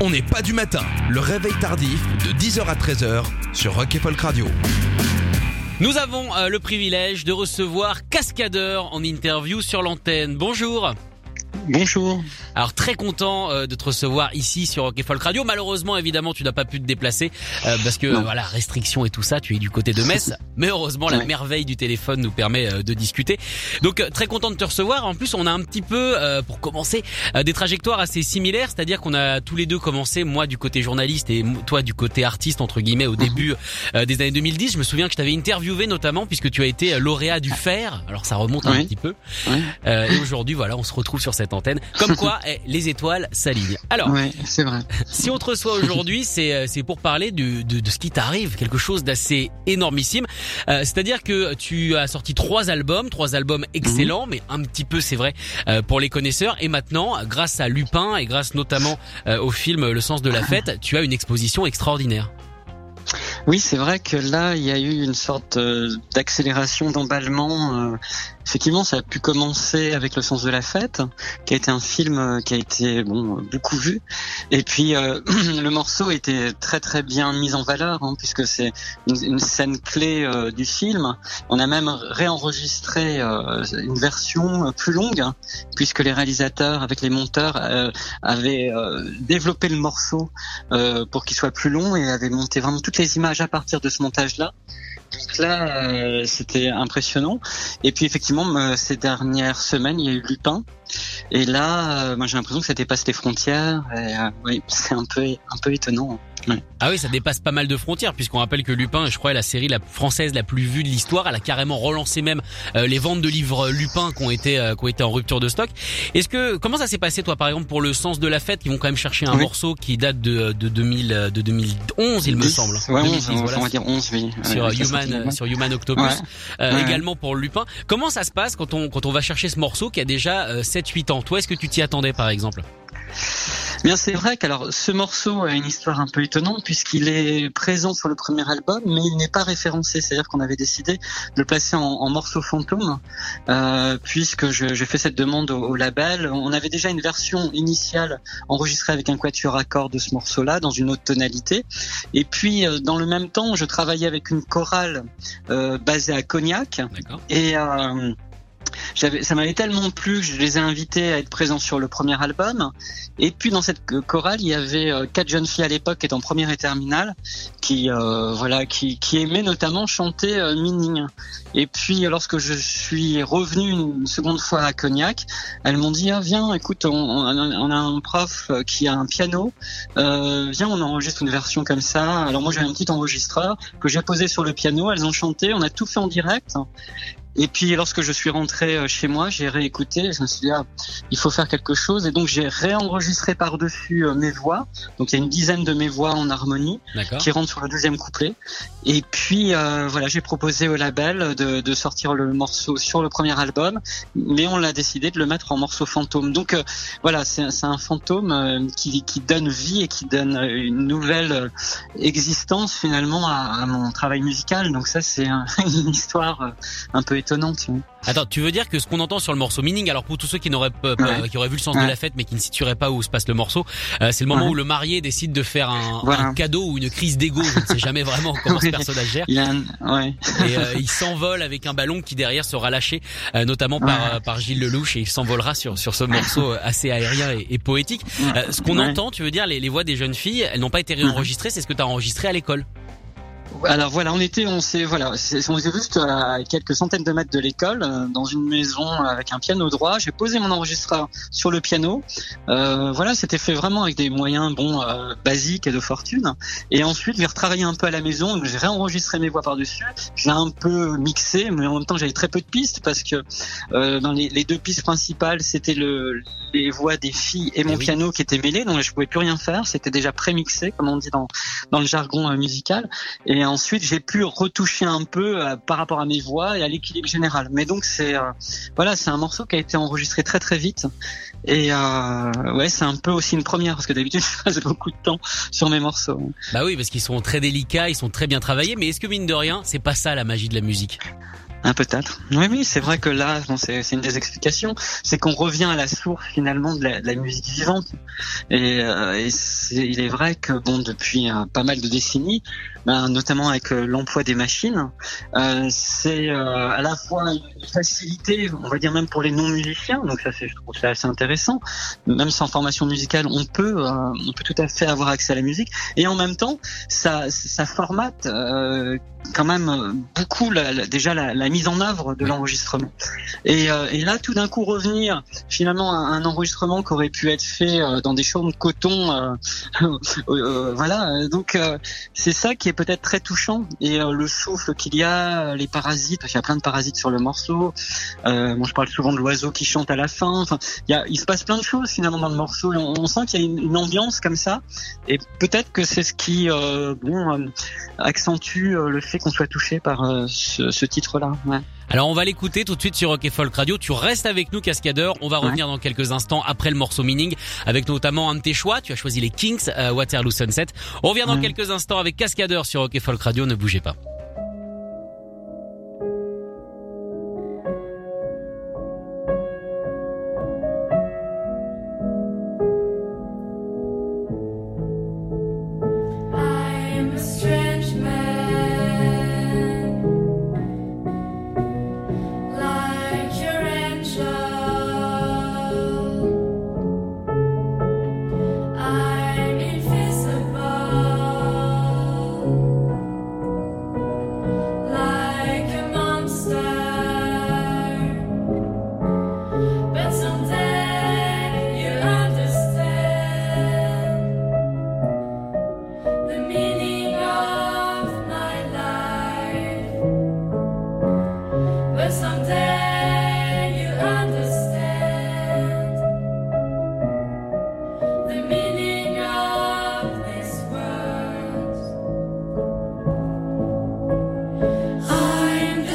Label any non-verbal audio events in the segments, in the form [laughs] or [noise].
On n'est pas du matin, le réveil tardif de 10h à 13h sur Rock et Folk Radio. Nous avons euh, le privilège de recevoir Cascadeur en interview sur l'antenne. Bonjour. Bonjour. Alors très content euh, de te recevoir ici sur Rock Folk Radio. Malheureusement, évidemment, tu n'as pas pu te déplacer euh, parce que Non. voilà, restrictions et tout ça, tu es du côté de Metz. [laughs] Mais heureusement, la merveille du téléphone nous permet euh, de discuter. Donc euh, très content de te recevoir. En plus, on a un petit peu, euh, pour commencer, euh, des trajectoires assez similaires. C'est-à-dire qu'on a tous les deux commencé, moi du côté journaliste et toi du côté artiste entre guillemets au début euh, des années 2010. Je me souviens que je t'avais interviewé notamment puisque tu as été euh, lauréat du Fer. Alors ça remonte un petit peu. Ouais. Euh, et aujourd'hui, voilà, on se retrouve sur cette antenne. Comme quoi, [laughs] eh, les étoiles s'alignent. Alors, Ouais, c'est vrai. [laughs] si on te reçoit aujourd'hui, [laughs] c'est euh, c'est pour parler de, de ce qui t'arrive, quelque chose d'assez énormissime. Euh, C'est-à-dire que tu as sorti trois albums, trois albums excellents, mais un petit peu, c'est vrai, euh, pour les connaisseurs. Et maintenant, grâce à Lupin et grâce notamment euh, au film Le sens de la fête, tu as une exposition extraordinaire. Oui, c'est vrai que là, il y a eu une sorte d'accélération, d'emballement. Effectivement, ça a pu commencer avec Le sens de la fête, qui a été un film euh, qui a été bon euh, beaucoup vu. Et puis, euh, [clears throat] le morceau était très très bien mis en valeur, hein, puisque c'est une, scène clé euh, du film. On a même réenregistré une version plus longue, puisque les réalisateurs, avec les monteurs, avaient développé le morceau pour qu'il soit plus long et avait monté vraiment toutes les images à partir de ce montage-là. Là, euh, c'était impressionnant. Et puis effectivement, euh, ces dernières semaines, il y a eu Lupin. Et là, euh, moi j'ai l'impression que ça dépasse les frontières. Et, oui, [laughs] c'est un peu, un peu étonnant. Ah oui, ça dépasse pas mal de frontières puisqu'on rappelle que Lupin, je crois, est la série la française la plus vue de l'histoire. Elle a carrément relancé même euh, les ventes de livres Lupin qui ont été euh, qui ont été en rupture de stock. Est-ce que comment ça s'est passé toi par exemple pour le sens de la fête? Ils vont quand même chercher un Oui. morceau qui date de de 2000 euh, de 2011 il me 10, semble. Ouais, 2010, 11, voilà, on va dire 11, oui. sur ça Human ouais. sur Human Octopus Ouais. euh, également pour Lupin. Comment ça se passe quand on quand on va chercher ce morceau qui a déjà euh, 7 8 ans? Toi est-ce que tu t'y attendais par exemple? Bien, c'est vrai qu'alors ce morceau a une histoire un peu étonnante puisqu'il est présent sur le premier album, mais il n'est pas référencé. C'est-à-dire qu'on avait décidé de le placer en, en morceau fantôme, euh, puisque je- j'ai fait cette demande au, au label. On avait déjà une version initiale enregistrée avec un quatuor à cordes de ce morceau-là dans une autre tonalité. Et puis, euh, dans le même temps, je travaillais avec une chorale euh, basée à Cognac. D'accord. Et euh, ça m'avait tellement plu que je les ai invités à être présents sur le premier album. Et puis dans cette chorale, il y avait euh, quatre jeunes filles à l'époque qui étaient en première et terminale, qui euh, voilà, qui, qui aimaient notamment chanter euh, Mining. Et puis lorsque je suis revenu une seconde fois à Cognac, elles m'ont dit ah, viens, écoute, on, a- un prof euh, qui a un piano, viens, on enregistre une version comme ça. Alors moi j'ai un petit enregistreur que j'ai posé sur le piano, elles ont chanté, on a tout fait en direct. Et puis lorsque je suis rentré euh, chez moi, j'ai réécouté, je me suis dit ah, il faut faire quelque chose et donc j'ai réenregistré par-dessus euh, mes voix. Donc il y a une dizaine de mes voix en harmonie qui rentrent sur le deuxième couplet. Et puis euh, voilà, j'ai proposé au label de, de sortir le morceau sur le premier album, mais on l'a décidé de le mettre en morceau fantôme. Donc euh, voilà, c'est un fantôme qui, qui donne vie et qui donne une nouvelle existence finalement à, à mon travail musical. Donc ça c'est un- [laughs] une histoire un peu étonnante. oui. Attends, tu veux dire que ce qu'on entend sur le morceau Meaning, alors pour tous ceux qui n'auraient Ouais. qui auraient vu le sens de la fête mais qui ne situeraient pas où se passe le morceau, euh, c'est le moment Ouais. où le marié décide de faire un, Voilà. un cadeau ou une crise d'ego, je ne sais jamais vraiment comment ce personnage gère. Il un, ouais. Et euh, il s'envole avec un ballon qui derrière sera lâché, euh, notamment par, euh, par Gilles Lelouch, et il s'envolera sur, sur ce morceau euh, assez aérien et, et poétique. Euh, ce qu'on entend, tu veux dire, les, les voix des jeunes filles, elles n'ont pas été réenregistrées, c'est ce que tu as enregistré à l'école. Alors voilà, on était, on s'est, voilà, on était juste à quelques centaines de mètres de l'école, euh, dans une maison avec un piano droit. J'ai posé mon enregistreur sur le piano. Euh, voilà, c'était fait vraiment avec des moyens, bon, euh, basiques et de fortune. Et ensuite, j'ai retravaillé un peu à la maison. J'ai réenregistré mes voix par dessus. J'ai un peu mixé, mais en même temps, j'avais très peu de pistes parce que euh, dans les, les, deux pistes principales, c'était le, les voix des filles et mon eh piano qui étaient mêlés, donc je pouvais plus rien faire. C'était déjà pré-mixé, comme on dit dans dans le jargon euh, musical. Et ensuite, j'ai pu retoucher un peu euh, par rapport à mes voix et à l'équilibre général. Mais donc c'est euh, voilà, c'est un morceau qui a été enregistré très très vite. Et ouais, c'est un peu aussi une première parce que d'habitude [laughs] je passe beaucoup de temps sur mes morceaux. Bah oui, parce qu'ils sont très délicats, ils sont très bien travaillés. Mais est-ce que mine de rien, c'est pas ça la magie de la musique? Un peut-être. Oui, oui, c'est vrai que là, bon, c'est une des explications, c'est qu'on revient à la source finalement de la, de la musique vivante. Et, euh, et il est vrai que bon, depuis euh, pas mal de décennies, ben, notamment avec euh, l'emploi des machines, euh, c'est à la fois une facilité, on va dire même pour les non musiciens. Donc ça, je trouve ça assez intéressant. Même sans formation musicale, on peut, on peut tout à fait avoir accès à la musique. Et en même temps, ça, ça formate quand même beaucoup la, déjà la, la, mise en œuvre de l'enregistrement. Et, euh, et, là, tout d'un coup, revenir finalement à un enregistrement qui aurait pu être fait euh, dans des chambres de coton, euh, [laughs] voilà. Donc c'est ça qui est peut-être très touchant. Et le souffle qu'il y a, les parasites, parce qu'il y a plein de parasites sur le morceau. moi, je parle souvent de l'oiseau qui chante à la fin. Enfin, il, y a, il se passe plein de choses finalement dans le morceau. Et on, sent qu'il y a une, une, ambiance comme ça. Et peut-être que c'est ce qui, bon, accentue le fait qu'on soit touché par euh, ce, titre-là. Alors on va l'écouter tout de suite sur Rock et Folk Radio. Tu restes avec nous, Cascadeur. On va revenir dans quelques instants après le morceau Meaning, avec notamment un de tes choix. Tu as choisi les Kings, euh, Waterloo Sunset. On revient dans quelques instants avec Cascadeur sur Rock et Folk Radio. Ne bougez pas.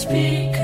speak.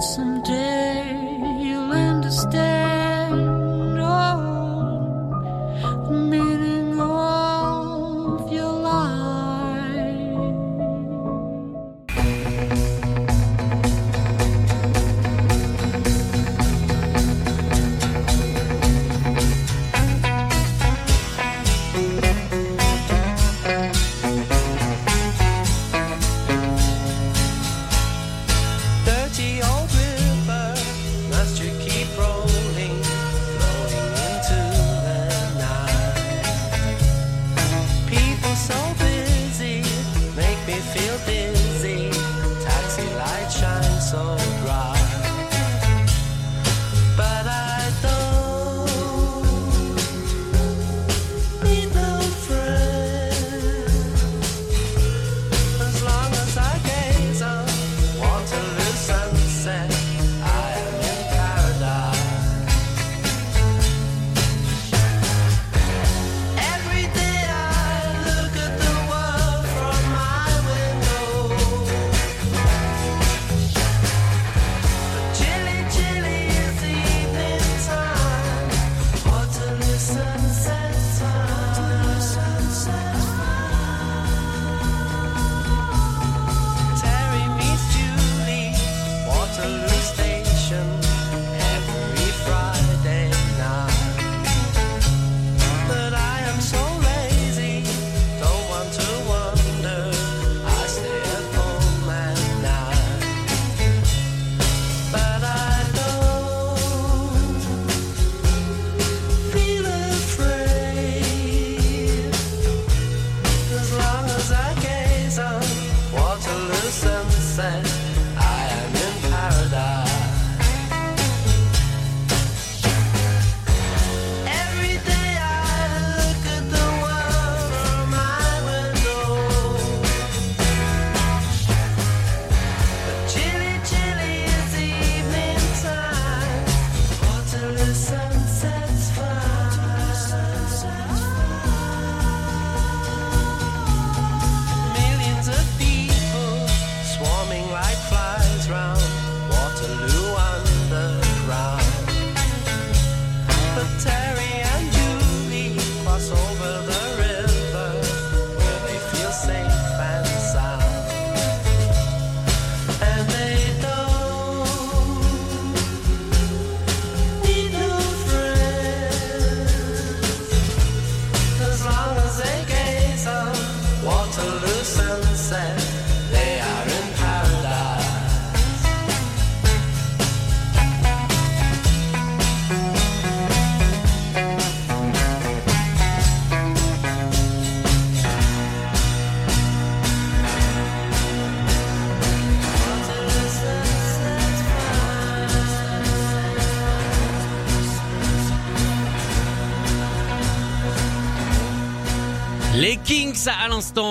someday you'll understand. busy. Taxi light shines so bright.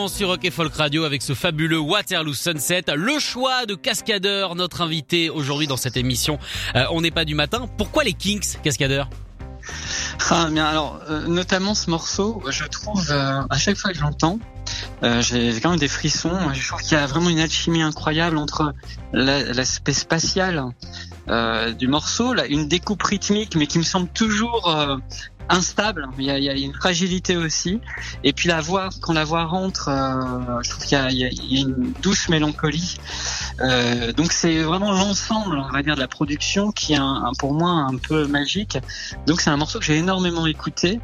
Sur Rock Folk Radio avec ce fabuleux Waterloo Sunset. Le choix de Cascadeur, notre invité aujourd'hui dans cette émission. Euh, on n'est pas du matin. Pourquoi les Kings, Cascadeur? Ah, bien alors, euh, notamment ce morceau, je trouve euh, à chaque fois que je l'entends, j'ai quand même des frissons. Je trouve qu'il y a vraiment une alchimie incroyable entre l'aspect spatial du morceau, là, une découpe rythmique, mais qui me semble toujours instable. Il y, a, il y, a, une fragilité aussi. Et puis la voix, quand la voix rentre, euh, je trouve qu'il y, y, a une douce mélancolie. Euh, donc c'est vraiment l'ensemble, on va dire, de la production qui est un, pour moi un peu magique. Donc c'est un morceau que j'ai énormément écouté.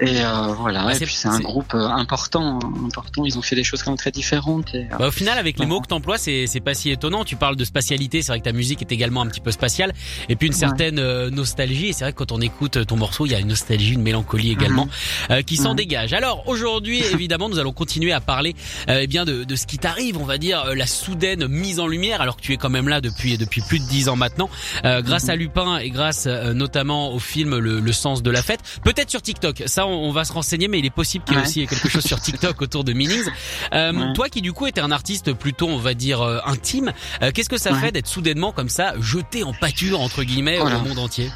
Et euh, voilà. Bah, et puis c'est un groupe euh, important, important. Ils ont fait des choses quand même très différentes. Et, euh, bah, au final, avec les mots que t'emploies, c'est c'est pas si étonnant. Tu parles de spatialité. C'est vrai que ta musique est également un petit peu spatiale. Et puis une certaine nostalgie. Et c'est vrai que quand on écoute ton morceau, il y a une nostalgie, une mélancolie également mhm. qui s'en dégage. Alors aujourd'hui, [laughs] évidemment, nous allons continuer à parler eh bien de, de ce qui t'arrive, on va dire la soudaine mise en lumière, alors que tu es quand même là depuis depuis plus de dix ans maintenant, grâce mhm. à Lupin et grâce notamment au film le, le sens de la fête. Peut-être sur TikTok. Ça on, va se renseigner, mais il est possible qu'il y ait aussi quelque chose sur TikTok [laughs] autour de Meanings. Euh, Toi qui du coup étais un artiste plutôt, on va dire, euh, intime, euh, qu'est-ce que ça fait d'être soudainement comme ça, jeté en pâture, entre guillemets, au monde entier?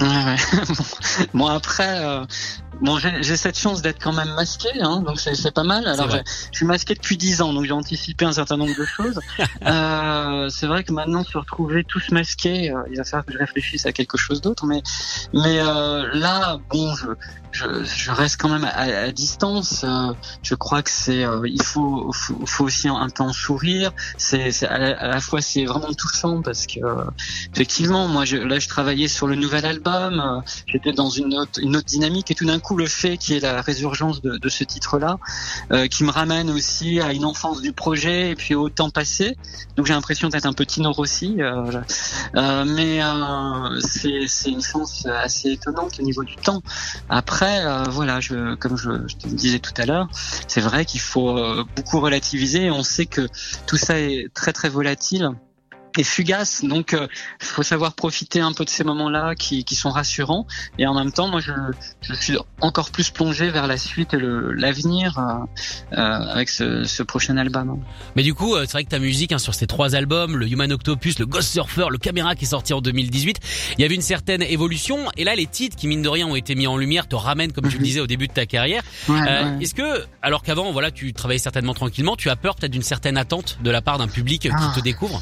Ouais, [laughs] bon, après, euh, bon, j'ai cette chance d'être quand même masqué, hein, donc c'est pas mal. Alors, je suis masqué depuis 10 ans, donc j'ai anticipé un certain nombre de choses. [laughs] euh, c'est vrai que maintenant, se retrouver tous masqués, euh, il va falloir que je réfléchisse à quelque chose d'autre. Mais, mais euh, là, bon, je, je, je, reste quand même à, à distance. Euh, je crois que c'est, il faut, faut, faut, aussi un en sourire. C'est, à, à, la fois, c'est vraiment touchant parce que, effectivement, moi, je, là, je travaillais sur le nouvel album euh, j'étais dans une autre, une autre dynamique et tout d'un coup le fait qui est la résurgence de, de ce titre-là, euh, qui me ramène aussi à une enfance du projet et puis au temps passé. Donc j'ai l'impression d'être un petit Nord aussi, euh, euh, mais euh, c'est une chance assez étonnante au niveau du temps. Après, voilà, je, comme je, te disais tout à l'heure, c'est vrai qu'il faut beaucoup relativiser. On sait que tout ça est très très volatile et fugace. Donc, il euh, faut savoir profiter un peu de ces moments-là qui, qui, sont rassurants. Et en même temps, moi, je, je suis encore plus plongé vers la suite et l'avenir euh, euh, avec ce, ce, prochain album. Mais du coup, euh, c'est vrai que ta musique hein, sur ces trois albums, le Human Octopus, le Ghost Surfer, le Caméra qui est sorti en 2018, il y avait une certaine évolution. Et là, les titres qui mine de rien ont été mis en lumière te ramènent, comme tu le mhm. disais au début de ta carrière. Ouais, Est-ce que, alors qu'avant, voilà, tu travaillais certainement tranquillement, tu as peur peut-être d'une certaine attente de la part d'un public qui ah. te découvre?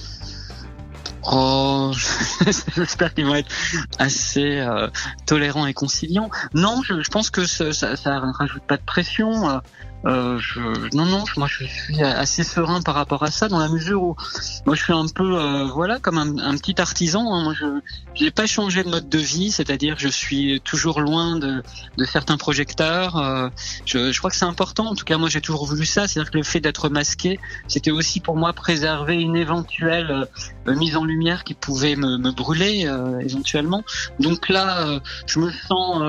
Oh, [laughs] j'espère qu'ils vont être assez euh, tolérants et conciliants. Non, je, pense que ça, ça, ça, rajoute pas de pression. Euh, euh, je, non, non, moi je suis assez serein par rapport à ça, dans la mesure où moi je suis un peu, euh, voilà, comme un, un, petit artisan. Hein. Moi, je n'ai pas changé de mode de vie, c'est-à-dire je suis toujours loin de, de certains projecteurs. Euh, je, je, crois que c'est important. En tout cas, moi j'ai toujours voulu ça, c'est-à-dire que le fait d'être masqué, c'était aussi pour moi préserver une éventuelle euh, mise en lumière qui pouvait me, me brûler euh, éventuellement. Donc là, je me sens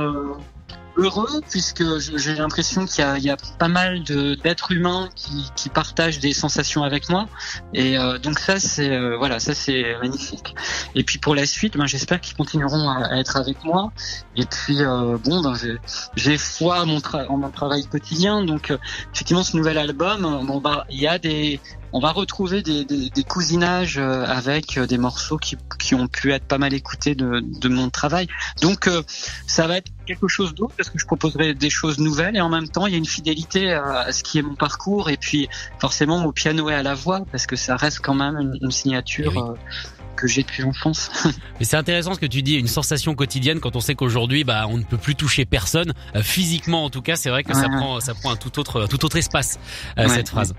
heureux puisque j'ai l'impression qu'il y, y, a pas mal d'êtres humains qui, qui, partagent des sensations avec moi. Et euh, donc ça c'est euh, voilà ça c'est magnifique. Et puis pour la suite ben, j'espère qu'ils continueront à, être avec moi. Et puis euh, bon ben, j'ai foi en mon, mon travail quotidien. Donc euh, effectivement ce nouvel album bon bah il y a des on va retrouver des, des, des cousinages euh, avec euh, des morceaux qui, qui, ont pu être pas mal écoutés de, de mon travail. Donc euh, ça va être quelque chose d'autre parce que je proposerai des choses nouvelles et en même temps il y a une fidélité à, ce qui est mon parcours et puis forcément au piano et à la voix parce que ça reste quand même une, une signature. que j'ai depuis l'enfance. [laughs] Mais c'est intéressant ce que tu dis, une sensation quotidienne quand on sait qu'aujourd'hui, bah, on ne peut plus toucher personne, physiquement en tout cas. C'est vrai que ça prend, ça prend un tout autre, tout autre espace cette phrase.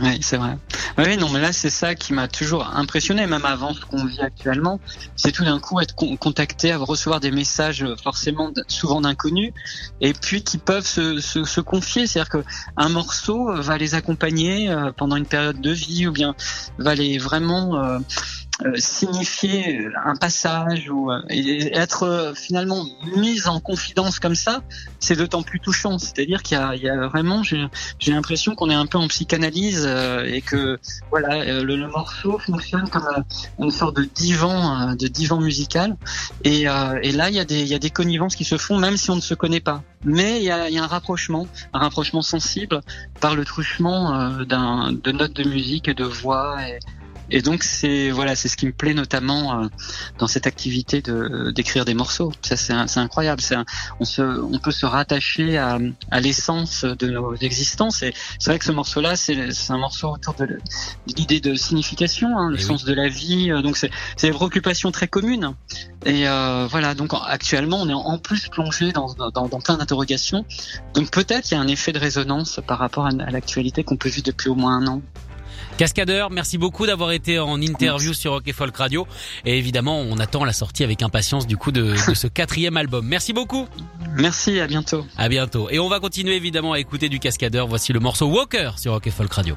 Oui, c'est vrai. Oui, non, mais là, c'est ça qui m'a toujours impressionné, même avant ce qu'on vit actuellement. C'est tout d'un coup être contacté, recevoir des messages euh, forcément souvent d'inconnus, et puis qui peuvent se, se, confier. C'est-à-dire que un morceau euh, va les accompagner euh, pendant une période de vie, ou bien va les vraiment signifier un passage ou et être finalement mise en confidence comme ça, c'est d'autant plus touchant. C'est-à-dire qu'il y, a, vraiment, j'ai l'impression qu'on est un peu en psychanalyse et que voilà, le, morceau fonctionne comme une sorte de divan, de divan musical. Et, et là, il y a des, il y a des connivences qui se font même si on ne se connaît pas. Mais il y a, il y a un rapprochement, un rapprochement sensible par le truchement euh, d'un de notes de musique et de voix et, et donc c'est voilà, c'est ce qui me plaît notamment euh, dans cette activité de d'écrire des morceaux. Ça c'est c'est incroyable. C'est on se on peut se rattacher à, à l'essence de nos existences. Et c'est vrai que ce morceau-là, c'est c'est un morceau autour de l'idée de signification, hein, le sens de la vie. Euh, donc c'est c'est des préoccupations très communes. Et euh, voilà. Donc actuellement, on est en plus plongé dans dans, dans plein d'interrogations. Donc peut-être il y a un effet de résonance par rapport à, à l'actualité qu'on peut vivre depuis au moins un an. Cascadeur, merci beaucoup d'avoir été en interview sur Rock et Folk Radio. Et évidemment, on attend la sortie avec impatience du coup de, ce quatrième album. Merci beaucoup. Merci, à bientôt. À bientôt. Et on va continuer évidemment à écouter du Cascadeur. Voici le morceau Walker sur Rock et Folk Radio.